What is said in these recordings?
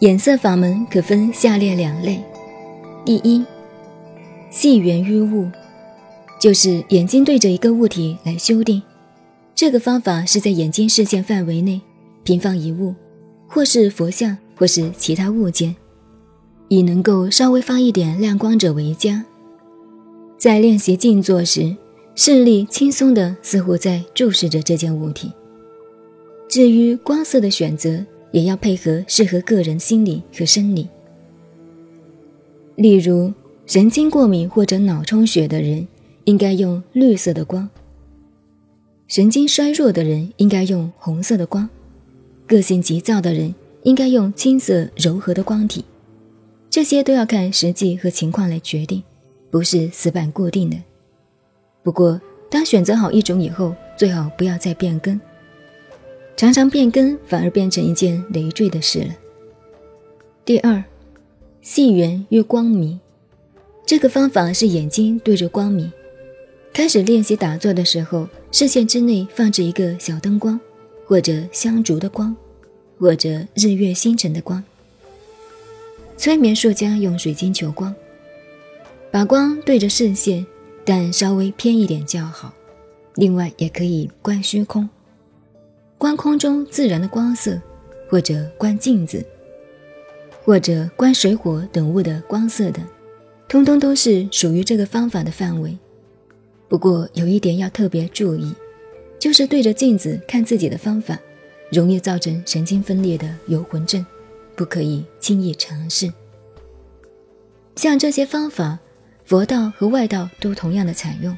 眼色法门可分下列两类：第一，细缘于物，就是眼睛对着一个物体来修订。这个方法是在眼睛视线范围内平放一物，或是佛像，或是其他物件，以能够稍微发一点亮光者为佳。在练习静坐时，视力轻松的，似乎在注视着这件物体。至于光色的选择，也要配合适合个人心理和生理。例如，神经过敏或者脑充血的人，应该用绿色的光。神经衰弱的人应该用红色的光，个性急躁的人应该用青色柔和的光体，这些都要看实际和情况来决定，不是死板固定的。不过，当选择好一种以后，最好不要再变更，常常变更反而变成一件累赘的事了。第二，细缘越光明，这个方法是眼睛对着光明。开始练习打坐的时候，视线之内放置一个小灯光，或者香烛的光，或者日月星辰的光。催眠术家用水晶球光，把光对着视线，但稍微偏一点较好。另外，也可以观虚空，观空中自然的光色，或者观镜子，或者观水火等物的光色等，通通都是属于这个方法的范围。不过有一点要特别注意，就是对着镜子看自己的方法，容易造成神经分裂的游魂症，不可以轻易尝试。像这些方法，佛道和外道都同样的采用。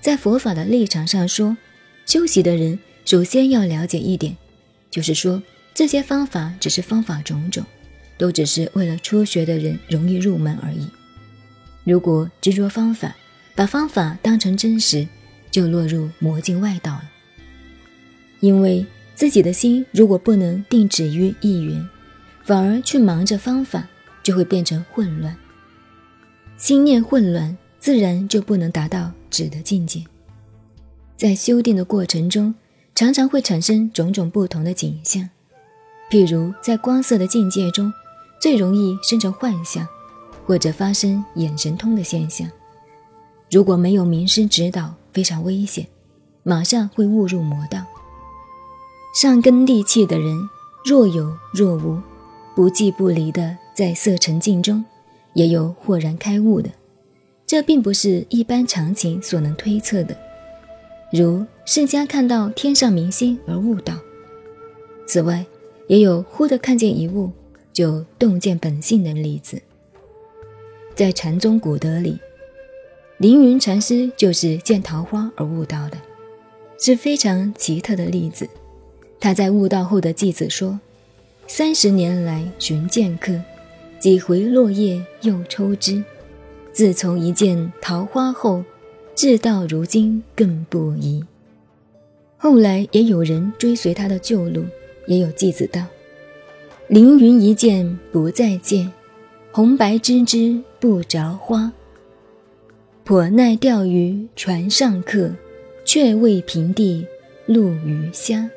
在佛法的立场上说，修习的人首先要了解一点，就是说这些方法只是方法种种，都只是为了初学的人容易入门而已。如果执着方法，把方法当成真实，就落入魔境外道了。因为自己的心如果不能定止于一缘，反而去忙着方法，就会变成混乱。心念混乱，自然就不能达到止的境界。在修订的过程中，常常会产生种种不同的景象，譬如在光色的境界中，最容易生成幻象，或者发生眼神通的现象。如果没有名师指导，非常危险，马上会误入魔道。上根利器的人，若有若无，不寂不离的在色沉静中，也有豁然开悟的。这并不是一般常情所能推测的。如释迦看到天上明星而悟道。此外，也有忽的看见一物就洞见本性的例子。在禅宗古德里。凌云禅师就是见桃花而悟道的，是非常奇特的例子。他在悟道后的偈子说：“三十年来寻剑客，几回落叶又抽枝。自从一见桃花后，至到如今更不疑。”后来也有人追随他的旧路，也有偈子道：“凌云一见不再见，红白枝枝不着花。”颇耐钓鱼船上客，却为平地露鱼虾。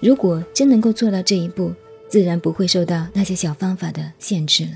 如果真能够做到这一步，自然不会受到那些小方法的限制了。